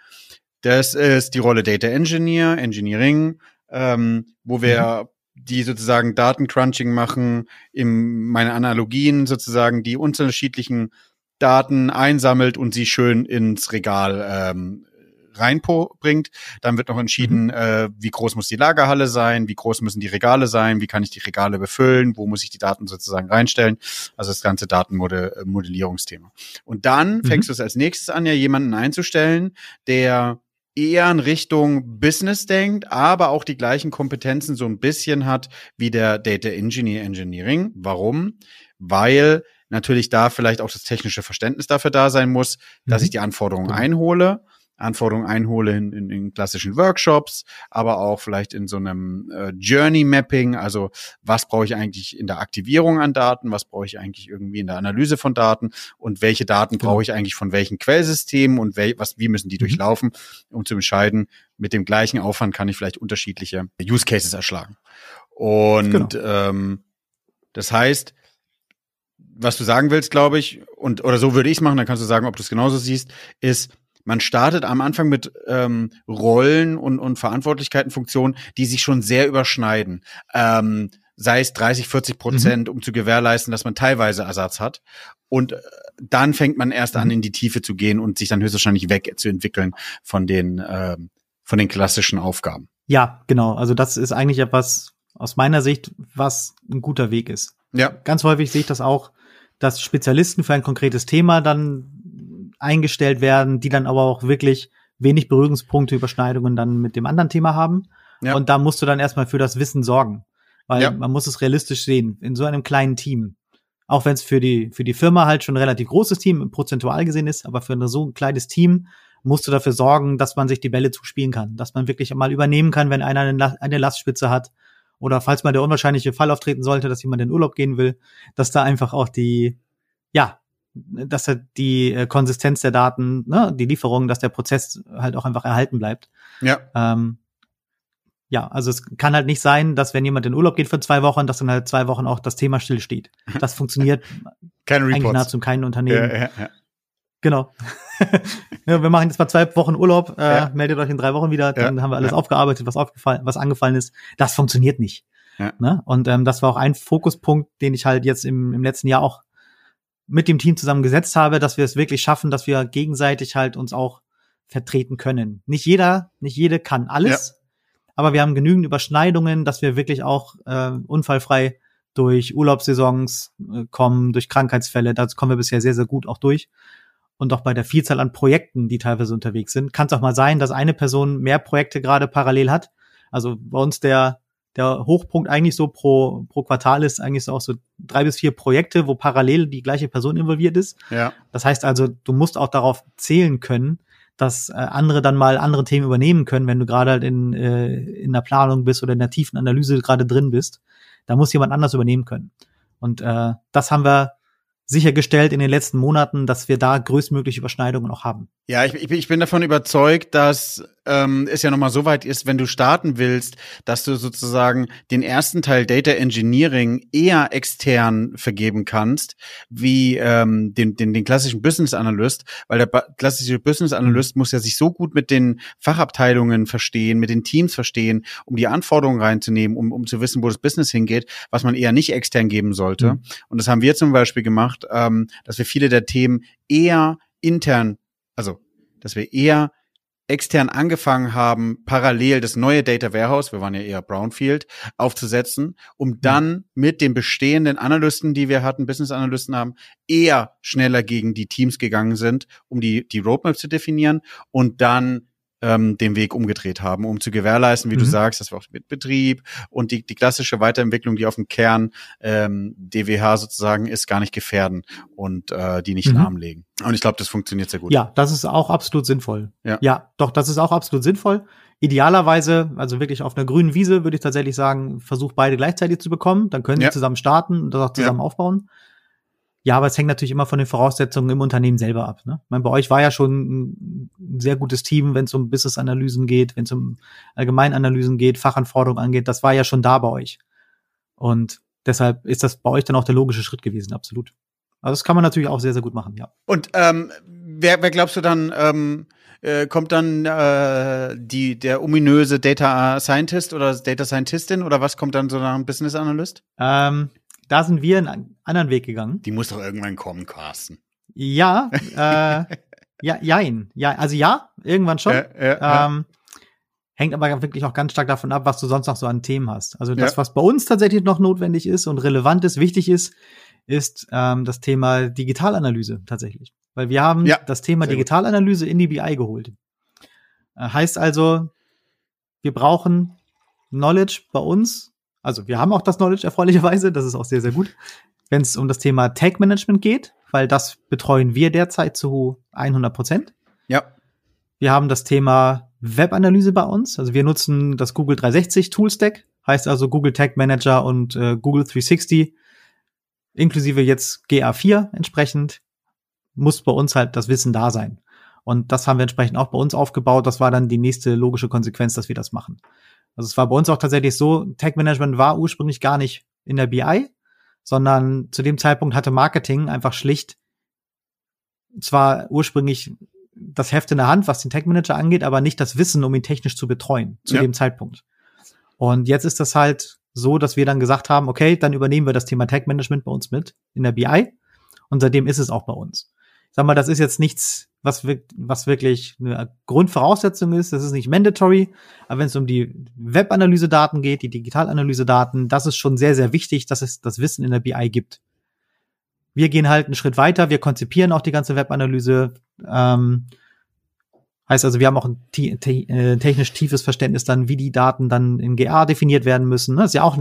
Das ist die Rolle Data Engineer, Engineering, ähm, wo wir mhm die sozusagen Datencrunching machen, in meine Analogien sozusagen die unterschiedlichen Daten einsammelt und sie schön ins Regal ähm, reinbringt. Dann wird noch entschieden, mhm. äh, wie groß muss die Lagerhalle sein, wie groß müssen die Regale sein, wie kann ich die Regale befüllen, wo muss ich die Daten sozusagen reinstellen. Also das ganze Datenmodellierungsthema. Und dann mhm. fängst du es als nächstes an, ja jemanden einzustellen, der eher in Richtung Business denkt, aber auch die gleichen Kompetenzen so ein bisschen hat wie der Data Engineer Engineering. Warum? Weil natürlich da vielleicht auch das technische Verständnis dafür da sein muss, dass mhm. ich die Anforderungen genau. einhole. Anforderungen einhole in, in, in klassischen Workshops, aber auch vielleicht in so einem äh, Journey Mapping, also was brauche ich eigentlich in der Aktivierung an Daten, was brauche ich eigentlich irgendwie in der Analyse von Daten und welche Daten genau. brauche ich eigentlich von welchen Quellsystemen und wel, was, wie müssen die mhm. durchlaufen, um zu entscheiden, mit dem gleichen Aufwand kann ich vielleicht unterschiedliche Use Cases erschlagen. Und genau. ähm, das heißt, was du sagen willst, glaube ich, und oder so würde ich es machen, dann kannst du sagen, ob du es genauso siehst, ist, man startet am Anfang mit ähm, Rollen und, und Verantwortlichkeiten, Funktionen, die sich schon sehr überschneiden. Ähm, sei es 30, 40 Prozent, mhm. um zu gewährleisten, dass man teilweise Ersatz hat. Und äh, dann fängt man erst mhm. an, in die Tiefe zu gehen und sich dann höchstwahrscheinlich weg zu entwickeln von den, äh, von den klassischen Aufgaben. Ja, genau. Also das ist eigentlich etwas aus meiner Sicht, was ein guter Weg ist. Ja. Ganz häufig sehe ich das auch, dass Spezialisten für ein konkretes Thema dann eingestellt werden, die dann aber auch wirklich wenig Berührungspunkte, Überschneidungen dann mit dem anderen Thema haben. Ja. Und da musst du dann erstmal für das Wissen sorgen. Weil ja. man muss es realistisch sehen, in so einem kleinen Team. Auch wenn es für die, für die Firma halt schon ein relativ großes Team prozentual gesehen ist, aber für ein so ein kleines Team musst du dafür sorgen, dass man sich die Bälle zuspielen kann, dass man wirklich mal übernehmen kann, wenn einer eine, eine Lastspitze hat oder falls mal der unwahrscheinliche Fall auftreten sollte, dass jemand in Urlaub gehen will, dass da einfach auch die, ja, dass er die äh, Konsistenz der Daten, ne, die Lieferung, dass der Prozess halt auch einfach erhalten bleibt. Ja. Ähm, ja, also es kann halt nicht sein, dass wenn jemand in Urlaub geht für zwei Wochen, dass dann halt zwei Wochen auch das Thema stillsteht. Das funktioniert Keine eigentlich Reports. nahezu keinem Unternehmen. Ja, ja, ja. Genau. ja, wir machen jetzt mal zwei Wochen Urlaub, äh, Ja. meldet euch in drei Wochen wieder, dann Ja, haben wir alles ja. aufgearbeitet, was aufgefallen, was angefallen ist. Das funktioniert nicht. Ja. Ne? Und ähm, das war auch ein Fokuspunkt, den ich halt jetzt im, im letzten Jahr auch mit dem Team zusammen gesetzt habe, dass wir es wirklich schaffen, dass wir gegenseitig halt uns auch vertreten können. Nicht jeder, nicht jede kann alles, aber wir haben genügend Überschneidungen, dass wir wirklich auch äh, unfallfrei durch Urlaubssaisons äh, kommen, durch Krankheitsfälle. Da kommen wir bisher sehr, sehr gut auch durch. Und auch bei der Vielzahl an Projekten, die teilweise unterwegs sind, kann es auch mal sein, dass eine Person mehr Projekte gerade parallel hat. Also bei uns der der Hochpunkt eigentlich so pro, pro Quartal ist eigentlich so auch so drei bis vier Projekte, wo parallel die gleiche Person involviert ist. ja. Das heißt also, du musst auch darauf zählen können, dass äh, andere dann mal andere Themen übernehmen können, wenn du gerade halt in, äh, in der Planung bist oder in der tiefen Analyse gerade drin bist. Da muss jemand anders übernehmen können. Und äh, das haben wir sichergestellt in den letzten Monaten, dass wir da größtmögliche Überschneidungen auch haben. Ja, ich, ich, ich bin davon überzeugt, dass ähm, es ja nochmal so weit ist, wenn du starten willst, dass du sozusagen den ersten Teil Data Engineering eher extern vergeben kannst, wie ähm, den, den, den klassischen Business Analyst, weil der klassische Business Analyst muss ja sich so gut mit den Fachabteilungen verstehen, mit den Teams verstehen, um die Anforderungen reinzunehmen, um, um zu wissen, wo das Business hingeht, was man eher nicht extern geben sollte. Mhm. Und das haben wir zum Beispiel gemacht, ähm, dass wir viele der Themen eher intern also dass wir eher extern angefangen haben, parallel das neue Data Warehouse, wir waren ja eher Brownfield, aufzusetzen, um dann mit den bestehenden Analysten, die wir hatten, Business Analysten haben, eher schneller gegen die Teams gegangen sind, um die, die Roadmap zu definieren und dann ähm, den Weg umgedreht haben, um zu gewährleisten, wie du Mhm. sagst, dass wir auch mit Betrieb und die, die klassische Weiterentwicklung, die auf dem Kern ähm, DWH sozusagen ist, gar nicht gefährden und äh, die nicht Mhm. lahmlegen. Und ich glaube, das funktioniert sehr gut. Ja, das ist auch absolut sinnvoll. Ja. ja, doch, das ist auch absolut sinnvoll. Idealerweise, also wirklich auf einer grünen Wiese, würde ich tatsächlich sagen, versuch beide gleichzeitig zu bekommen. Dann können Ja. sie zusammen starten und das auch zusammen aufbauen. Ja, aber es hängt natürlich immer von den Voraussetzungen im Unternehmen selber ab. Ne? Ich meine, bei euch war ja schon ein sehr gutes Team, wenn es um Business-Analysen geht, wenn es um Allgemeinanalysen geht, Fachanforderungen angeht. Das war ja schon da bei euch. Und deshalb ist das bei euch dann auch der logische Schritt gewesen, absolut. Also das kann man natürlich auch sehr, sehr gut machen, ja. Und ähm, wer, wer glaubst du dann, ähm, äh, kommt dann äh, die, der ominöse Data Scientist oder Data Scientistin oder was kommt dann so nach einem Business Analyst? Ähm, da sind wir einen anderen Weg gegangen. Die muss doch irgendwann kommen, Carsten. Ja, äh, ja, jein. Ja, also ja, irgendwann schon. Ja, ja. Ähm, hängt aber wirklich auch ganz stark davon ab, was du sonst noch so an Themen hast. Also das, Ja. was bei uns tatsächlich noch notwendig ist und relevant ist, wichtig ist, ist ähm, das Thema Digitalanalyse tatsächlich. Weil wir haben Ja, das Thema sehr gut. Digitalanalyse in die BI geholt. Äh, heißt also, wir brauchen Knowledge bei uns. Also wir haben auch das Knowledge erfreulicherweise, das ist auch sehr, sehr gut. Wenn es um das Thema Tag Management geht, weil das betreuen wir derzeit zu 100 Prozent. ja. Wir haben das Thema Webanalyse bei uns. Also wir nutzen das Google 360 Toolstack, heißt also Google Tag Manager und äh, Google 360, inklusive jetzt GA4 entsprechend, muss bei uns halt das Wissen da sein. Und das haben wir entsprechend auch bei uns aufgebaut. Das war dann die nächste logische Konsequenz, dass wir das machen. Also es war bei uns auch tatsächlich so, Tag Management war ursprünglich gar nicht in der BI, sondern zu dem Zeitpunkt hatte Marketing einfach schlicht zwar ursprünglich das Heft in der Hand, was den Tag Manager angeht, aber nicht das Wissen, um ihn technisch zu betreuen zu Ja. dem Zeitpunkt. Und jetzt ist das halt so, dass wir dann gesagt haben, okay, dann übernehmen wir das Thema Tag Management bei uns mit in der BI. Und seitdem ist es auch bei uns. Sag mal, das ist jetzt nichts, was, was wirklich eine Grundvoraussetzung ist. Das ist nicht mandatory. Aber wenn es um die Webanalyse-Daten geht, die Digitalanalyse-Daten, das ist schon sehr, sehr wichtig, dass es das Wissen in der BI gibt. Wir gehen halt einen Schritt weiter. Wir konzipieren auch die ganze Webanalyse. Ähm, heißt also, wir haben auch ein te te äh, technisch tiefes Verständnis dann, wie die Daten dann in GA definiert werden müssen. Das ist ja auch,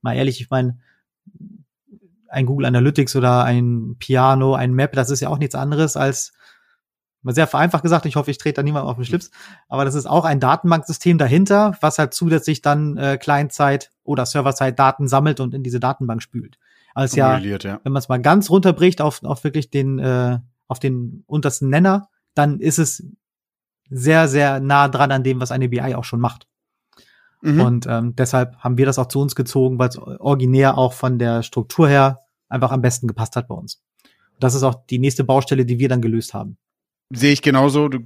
mal ehrlich, ich meine, ein Google Analytics oder ein Piano, ein Map, das ist ja auch nichts anderes als Mal sehr vereinfacht gesagt, ich hoffe, ich trete da niemandem auf den Schlips, aber das ist auch ein Datenbanksystem dahinter, was halt zusätzlich dann äh, Client-Side oder Server-Side-Daten sammelt und in diese Datenbank spült. Also ja, ja, wenn man es mal ganz runterbricht auf, auf wirklich den, äh, auf den untersten Nenner, dann ist es sehr, sehr nah dran an dem, was eine BI auch schon macht. Mhm. Und ähm, deshalb haben wir das auch zu uns gezogen, weil es originär auch von der Struktur her einfach am besten gepasst hat bei uns. Das ist auch die nächste Baustelle, die wir dann gelöst haben. Sehe ich genauso. Du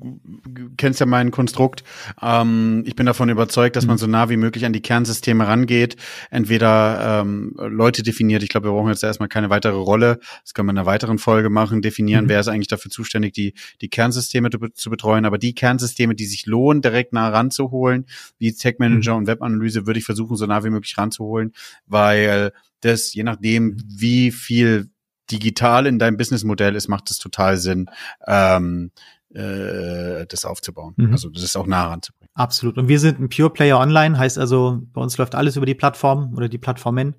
kennst ja mein Konstrukt. Ähm, ich bin davon überzeugt, dass mhm. man so nah wie möglich an die Kernsysteme rangeht. Entweder ähm, Leute definiert, ich glaube, wir brauchen jetzt erstmal keine weitere Rolle. Das können wir in einer weiteren Folge machen, definieren, mhm. wer ist eigentlich dafür zuständig, die, die Kernsysteme zu betreuen. Aber die Kernsysteme, die sich lohnen, direkt nah ranzuholen, wie Tech Manager mhm. und Webanalyse, würde ich versuchen, so nah wie möglich ranzuholen, weil das, je nachdem, mhm. wie viel digital in deinem Businessmodell ist, macht es total Sinn, ähm, äh, das aufzubauen. Mhm. Also das ist auch nah ranzubringen. Absolut. Und wir sind ein Pure Player Online, heißt also, bei uns läuft alles über die Plattform oder die Plattformen.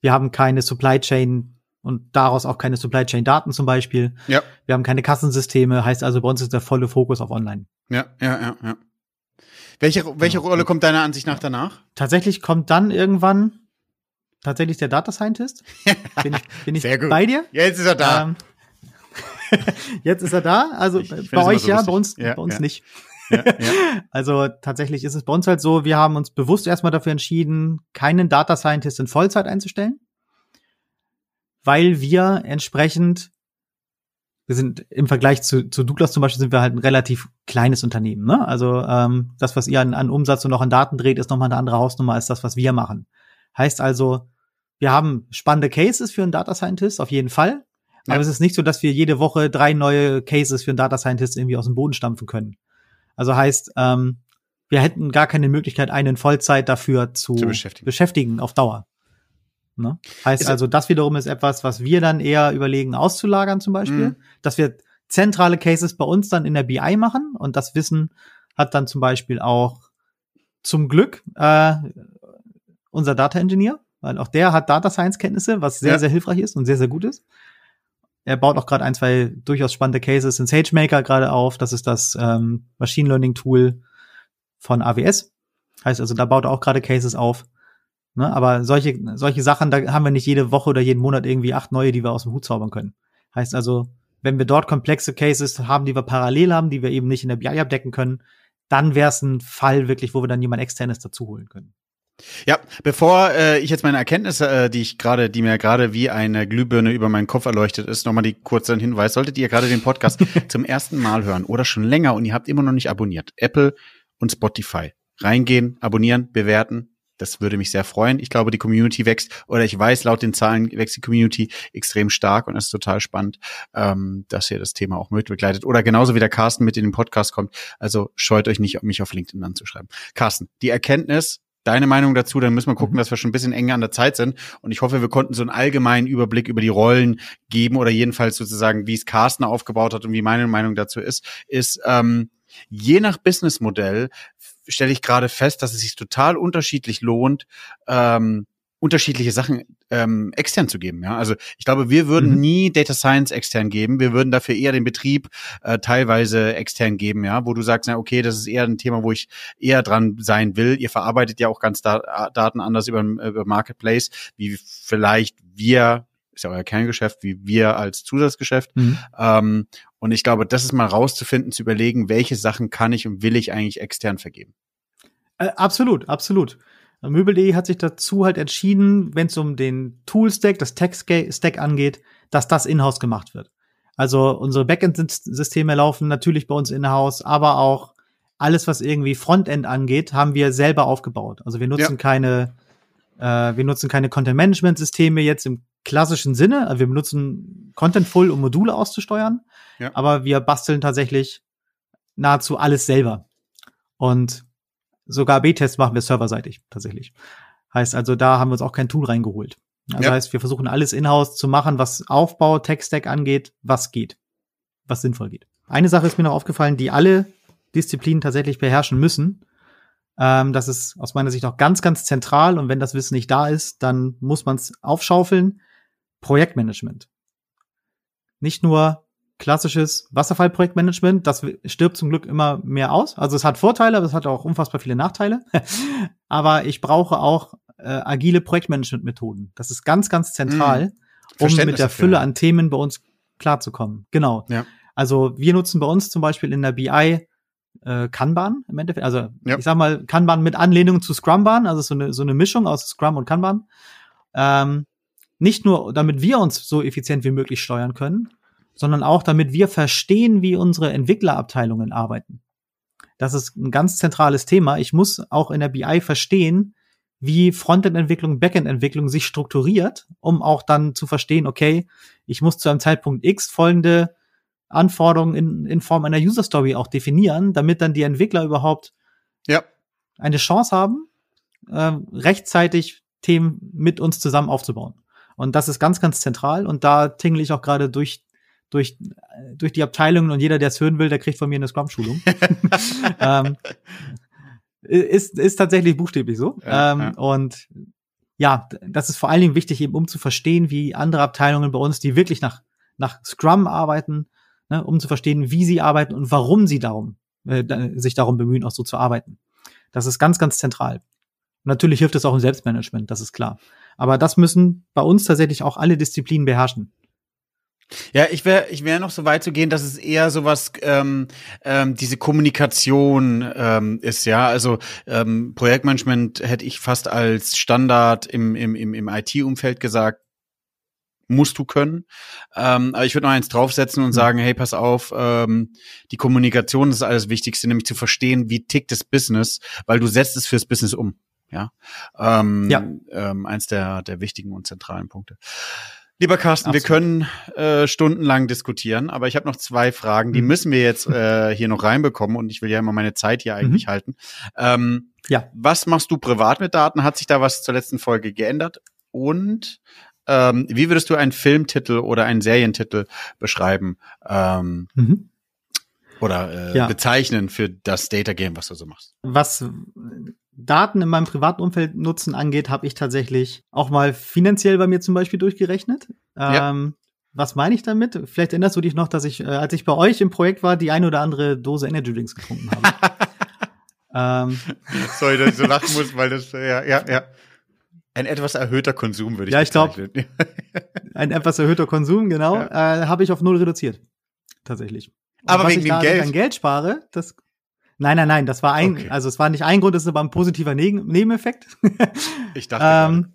Wir haben keine Supply Chain und daraus auch keine Supply Chain Daten zum Beispiel. Ja. Wir haben keine Kassensysteme, heißt also, bei uns ist der volle Fokus auf Online. Ja, ja, ja, ja. Welche, welche Rolle kommt deiner Ansicht nach danach? Tatsächlich kommt dann irgendwann tatsächlich der Data Scientist. Bin ich, bin ich Sehr gut. bei dir? Jetzt ist er da. Ähm, jetzt ist er da. Also ich, ich bei euch so ja, bei uns, ja, bei uns ja. nicht. Ja, also tatsächlich ist es bei uns halt so, wir haben uns bewusst erstmal dafür entschieden, keinen Data Scientist in Vollzeit einzustellen, weil wir entsprechend, wir sind im Vergleich zu, zu Douglas zum Beispiel, sind wir halt ein relativ kleines Unternehmen. Ne? Also ähm, das, was ihr an, an Umsatz und noch an Daten dreht, ist nochmal eine andere Hausnummer als das, was wir machen. Heißt also, wir haben spannende Cases für einen Data Scientist, auf jeden Fall. Ja. Aber es ist nicht so, dass wir jede Woche drei neue Cases für einen Data Scientist irgendwie aus dem Boden stampfen können. Also heißt, ähm, wir hätten gar keine Möglichkeit, einen Vollzeit dafür zu, zu beschäftigen. beschäftigen auf Dauer. Ne? Heißt ist also, das wiederum ist etwas, was wir dann eher überlegen, auszulagern zum Beispiel, mhm. dass wir zentrale Cases bei uns dann in der BI machen und das Wissen hat dann zum Beispiel auch zum Glück äh, unser Data Engineer, weil auch der hat Data Science Kenntnisse, was sehr, ja. sehr hilfreich ist und sehr, sehr gut ist. Er baut auch gerade ein, zwei durchaus spannende Cases in SageMaker gerade auf. Das ist das ähm, Machine Learning Tool von AWS. Heißt also, da baut er auch gerade Cases auf. Ne? Aber solche, solche Sachen, da haben wir nicht jede Woche oder jeden Monat irgendwie acht neue, die wir aus dem Hut zaubern können. Heißt also, wenn wir dort komplexe Cases haben, die wir parallel haben, die wir eben nicht in der BI abdecken können, dann wäre es ein Fall wirklich, wo wir dann jemand externes dazu holen können. Ja, bevor äh, ich jetzt meine Erkenntnisse, äh, die ich gerade, die mir gerade wie eine Glühbirne über meinen Kopf erleuchtet ist, nochmal die kurzen Hinweis. Solltet ihr gerade den Podcast zum ersten Mal hören oder schon länger und ihr habt immer noch nicht abonniert, Apple und Spotify. Reingehen, abonnieren, bewerten. Das würde mich sehr freuen. Ich glaube, die Community wächst, oder ich weiß, laut den Zahlen wächst die Community extrem stark und es ist total spannend, ähm, dass ihr das Thema auch mit begleitet. Oder genauso wie der Carsten mit in den Podcast kommt. Also scheut euch nicht, mich auf LinkedIn anzuschreiben. Carsten, die Erkenntnis, deine Meinung dazu, dann müssen wir gucken, mhm. dass wir schon ein bisschen enger an der Zeit sind. Und ich hoffe, wir konnten so einen allgemeinen Überblick über die Rollen geben oder jedenfalls sozusagen, wie es Carsten aufgebaut hat und wie meine Meinung dazu ist, ist ähm, je nach Businessmodell stelle ich gerade fest, dass es sich total unterschiedlich lohnt, ähm, unterschiedliche Sachen ähm, extern zu geben. Ja, also ich glaube, wir würden mhm. nie Data Science extern geben. Wir würden dafür eher den Betrieb äh, teilweise extern geben. Ja, wo du sagst, na okay, das ist eher ein Thema, wo ich eher dran sein will. Ihr verarbeitet ja auch ganz da Daten anders über, über Marketplace, wie vielleicht wir ist ja euer Kerngeschäft, wie wir als Zusatzgeschäft. Mhm. Ähm, und ich glaube, das ist mal rauszufinden, zu überlegen, welche Sachen kann ich und will ich eigentlich extern vergeben. Äh, absolut, absolut. Möbel.de hat sich dazu halt entschieden, wenn es um den Tool-Stack, das Tech-Stack angeht, dass das in-house gemacht wird. Also unsere Backend-Systeme laufen natürlich bei uns in-house, aber auch alles, was irgendwie Frontend angeht, haben wir selber aufgebaut. Also wir nutzen ja. keine, äh, wir nutzen keine Content-Management-Systeme jetzt im klassischen Sinne. Also wir benutzen Contentful, um Module auszusteuern, ja. aber wir basteln tatsächlich nahezu alles selber. Und Sogar B-Tests machen wir serverseitig tatsächlich. Heißt also, da haben wir uns auch kein Tool reingeholt. Das ja. heißt, wir versuchen alles in-house zu machen, was Aufbau, Tech-Stack angeht, was geht, was sinnvoll geht. Eine Sache ist mir noch aufgefallen, die alle Disziplinen tatsächlich beherrschen müssen. Ähm, das ist aus meiner Sicht auch ganz, ganz zentral. Und wenn das Wissen nicht da ist, dann muss man es aufschaufeln. Projektmanagement. Nicht nur klassisches Wasserfallprojektmanagement. Das stirbt zum Glück immer mehr aus. Also es hat Vorteile, aber es hat auch unfassbar viele Nachteile. aber ich brauche auch äh, agile Projektmanagement-Methoden. Das ist ganz, ganz zentral, mm. um mit der Fülle an Themen bei uns klarzukommen. Genau. Ja. Also wir nutzen bei uns zum Beispiel in der BI äh, Kanban im Endeffekt. Also ja. ich sag mal Kanban mit Anlehnung zu Scrumban, also so eine, so eine Mischung aus Scrum und Kanban. Ähm, nicht nur, damit wir uns so effizient wie möglich steuern können, sondern auch damit wir verstehen, wie unsere Entwicklerabteilungen arbeiten. Das ist ein ganz zentrales Thema. Ich muss auch in der BI verstehen, wie Frontend-Entwicklung, Backend-Entwicklung sich strukturiert, um auch dann zu verstehen, okay, ich muss zu einem Zeitpunkt X folgende Anforderungen in, in Form einer User Story auch definieren, damit dann die Entwickler überhaupt ja. eine Chance haben, äh, rechtzeitig Themen mit uns zusammen aufzubauen. Und das ist ganz, ganz zentral. Und da tingle ich auch gerade durch durch, durch die Abteilungen und jeder, der es hören will, der kriegt von mir eine Scrum-Schulung. ähm, ist, ist tatsächlich buchstäblich so. Ja, ähm, ja. Und ja, das ist vor allen Dingen wichtig, eben um zu verstehen, wie andere Abteilungen bei uns, die wirklich nach, nach Scrum arbeiten, ne, um zu verstehen, wie sie arbeiten und warum sie darum, äh, sich darum bemühen, auch so zu arbeiten. Das ist ganz, ganz zentral. Und natürlich hilft es auch im Selbstmanagement, das ist klar. Aber das müssen bei uns tatsächlich auch alle Disziplinen beherrschen. Ja, ich wäre ich wär noch so weit zu gehen, dass es eher sowas, ähm, ähm, diese Kommunikation ähm, ist, ja. Also ähm, Projektmanagement hätte ich fast als Standard im, im, im, im IT-Umfeld gesagt, musst du können. Ähm, aber ich würde noch eins draufsetzen und mhm. sagen, hey, pass auf, ähm, die Kommunikation ist alles Wichtigste, nämlich zu verstehen, wie tickt das Business, weil du setzt es fürs Business um. Ja, ähm, ja. Ähm, eins der, der wichtigen und zentralen Punkte. Lieber Carsten, Absolut. wir können äh, stundenlang diskutieren, aber ich habe noch zwei Fragen, die mhm. müssen wir jetzt äh, hier noch reinbekommen und ich will ja immer meine Zeit hier eigentlich mhm. halten. Ähm, ja. Was machst du privat mit Daten? Hat sich da was zur letzten Folge geändert? Und ähm, wie würdest du einen Filmtitel oder einen Serientitel beschreiben ähm, mhm. oder äh, ja. bezeichnen für das Data Game, was du so machst? Was Daten in meinem privaten Umfeld nutzen angeht, habe ich tatsächlich auch mal finanziell bei mir zum Beispiel durchgerechnet. Ja. Ähm, was meine ich damit? Vielleicht erinnerst du dich noch, dass ich, äh, als ich bei euch im Projekt war, die eine oder andere Dose Energy Drinks getrunken habe. ähm. Sorry, dass ich so lachen muss, weil das, ja, ja, ja. Ein etwas erhöhter Konsum, würde ich Ja, ich glaube, ein etwas erhöhter Konsum, genau, ja. äh, habe ich auf null reduziert. Tatsächlich. Und Aber wegen dem Geld? an Geld spare, das Nein, nein, nein, das war ein, okay. also es war nicht ein Grund, das ist aber ein positiver ne Nebeneffekt. ich dachte. ähm,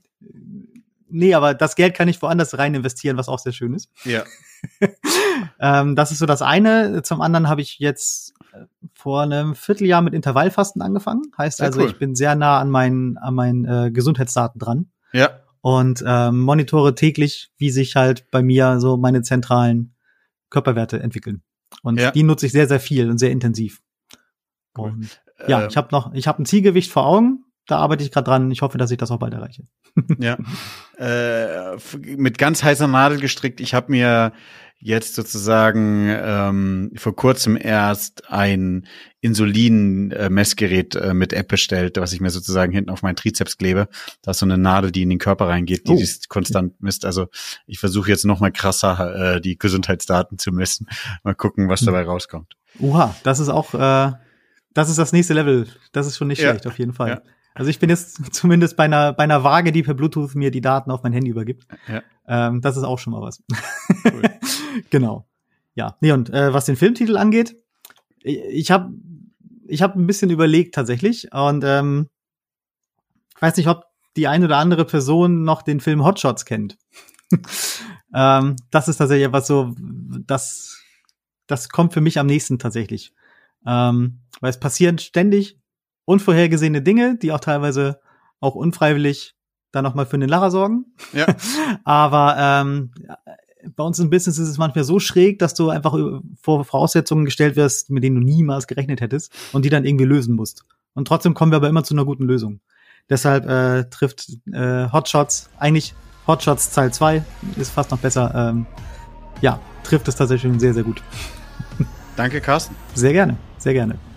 nee, aber das Geld kann ich woanders rein investieren, was auch sehr schön ist. Ja. ähm, das ist so das eine. Zum anderen habe ich jetzt äh, vor einem Vierteljahr mit Intervallfasten angefangen. Heißt sehr also, cool. ich bin sehr nah an meinen, an meinen äh, Gesundheitsdaten dran. Ja. Und ähm, monitore täglich, wie sich halt bei mir so meine zentralen Körperwerte entwickeln. Und ja. die nutze ich sehr, sehr viel und sehr intensiv. Cool. Und ja, äh, ich habe noch, ich habe ein Zielgewicht vor Augen. Da arbeite ich gerade dran. Ich hoffe, dass ich das auch bald erreiche. ja, äh, mit ganz heißer Nadel gestrickt. Ich habe mir jetzt sozusagen ähm, vor kurzem erst ein Insulin-Messgerät äh, mit App bestellt, was ich mir sozusagen hinten auf meinen Trizeps klebe. Da ist so eine Nadel, die in den Körper reingeht, die oh. dies konstant misst. Also ich versuche jetzt noch mal krasser äh, die Gesundheitsdaten zu messen. Mal gucken, was hm. dabei rauskommt. Oha, das ist auch äh, das ist das nächste Level. Das ist schon nicht ja. schlecht, auf jeden Fall. Ja. Also ich bin jetzt zumindest bei einer, bei einer Waage, die per Bluetooth mir die Daten auf mein Handy übergibt. Ja. Ähm, das ist auch schon mal was. Cool. genau. Ja. Nee, und äh, was den Filmtitel angeht, ich habe ich hab ein bisschen überlegt tatsächlich. Und ähm, ich weiß nicht, ob die eine oder andere Person noch den Film Hotshots kennt. ähm, das ist tatsächlich etwas so, das, das kommt für mich am nächsten tatsächlich. Ähm, weil es passieren ständig unvorhergesehene Dinge, die auch teilweise auch unfreiwillig dann nochmal für den Lacher sorgen. Ja. Aber ähm, bei uns im Business ist es manchmal so schräg, dass du einfach vor Voraussetzungen gestellt wirst, mit denen du niemals gerechnet hättest und die dann irgendwie lösen musst. Und trotzdem kommen wir aber immer zu einer guten Lösung. Deshalb äh, trifft äh, Hotshots, eigentlich Hotshots Teil 2 ist fast noch besser, ähm, ja, trifft es tatsächlich sehr, sehr gut. Danke, Carsten. Sehr gerne, sehr gerne.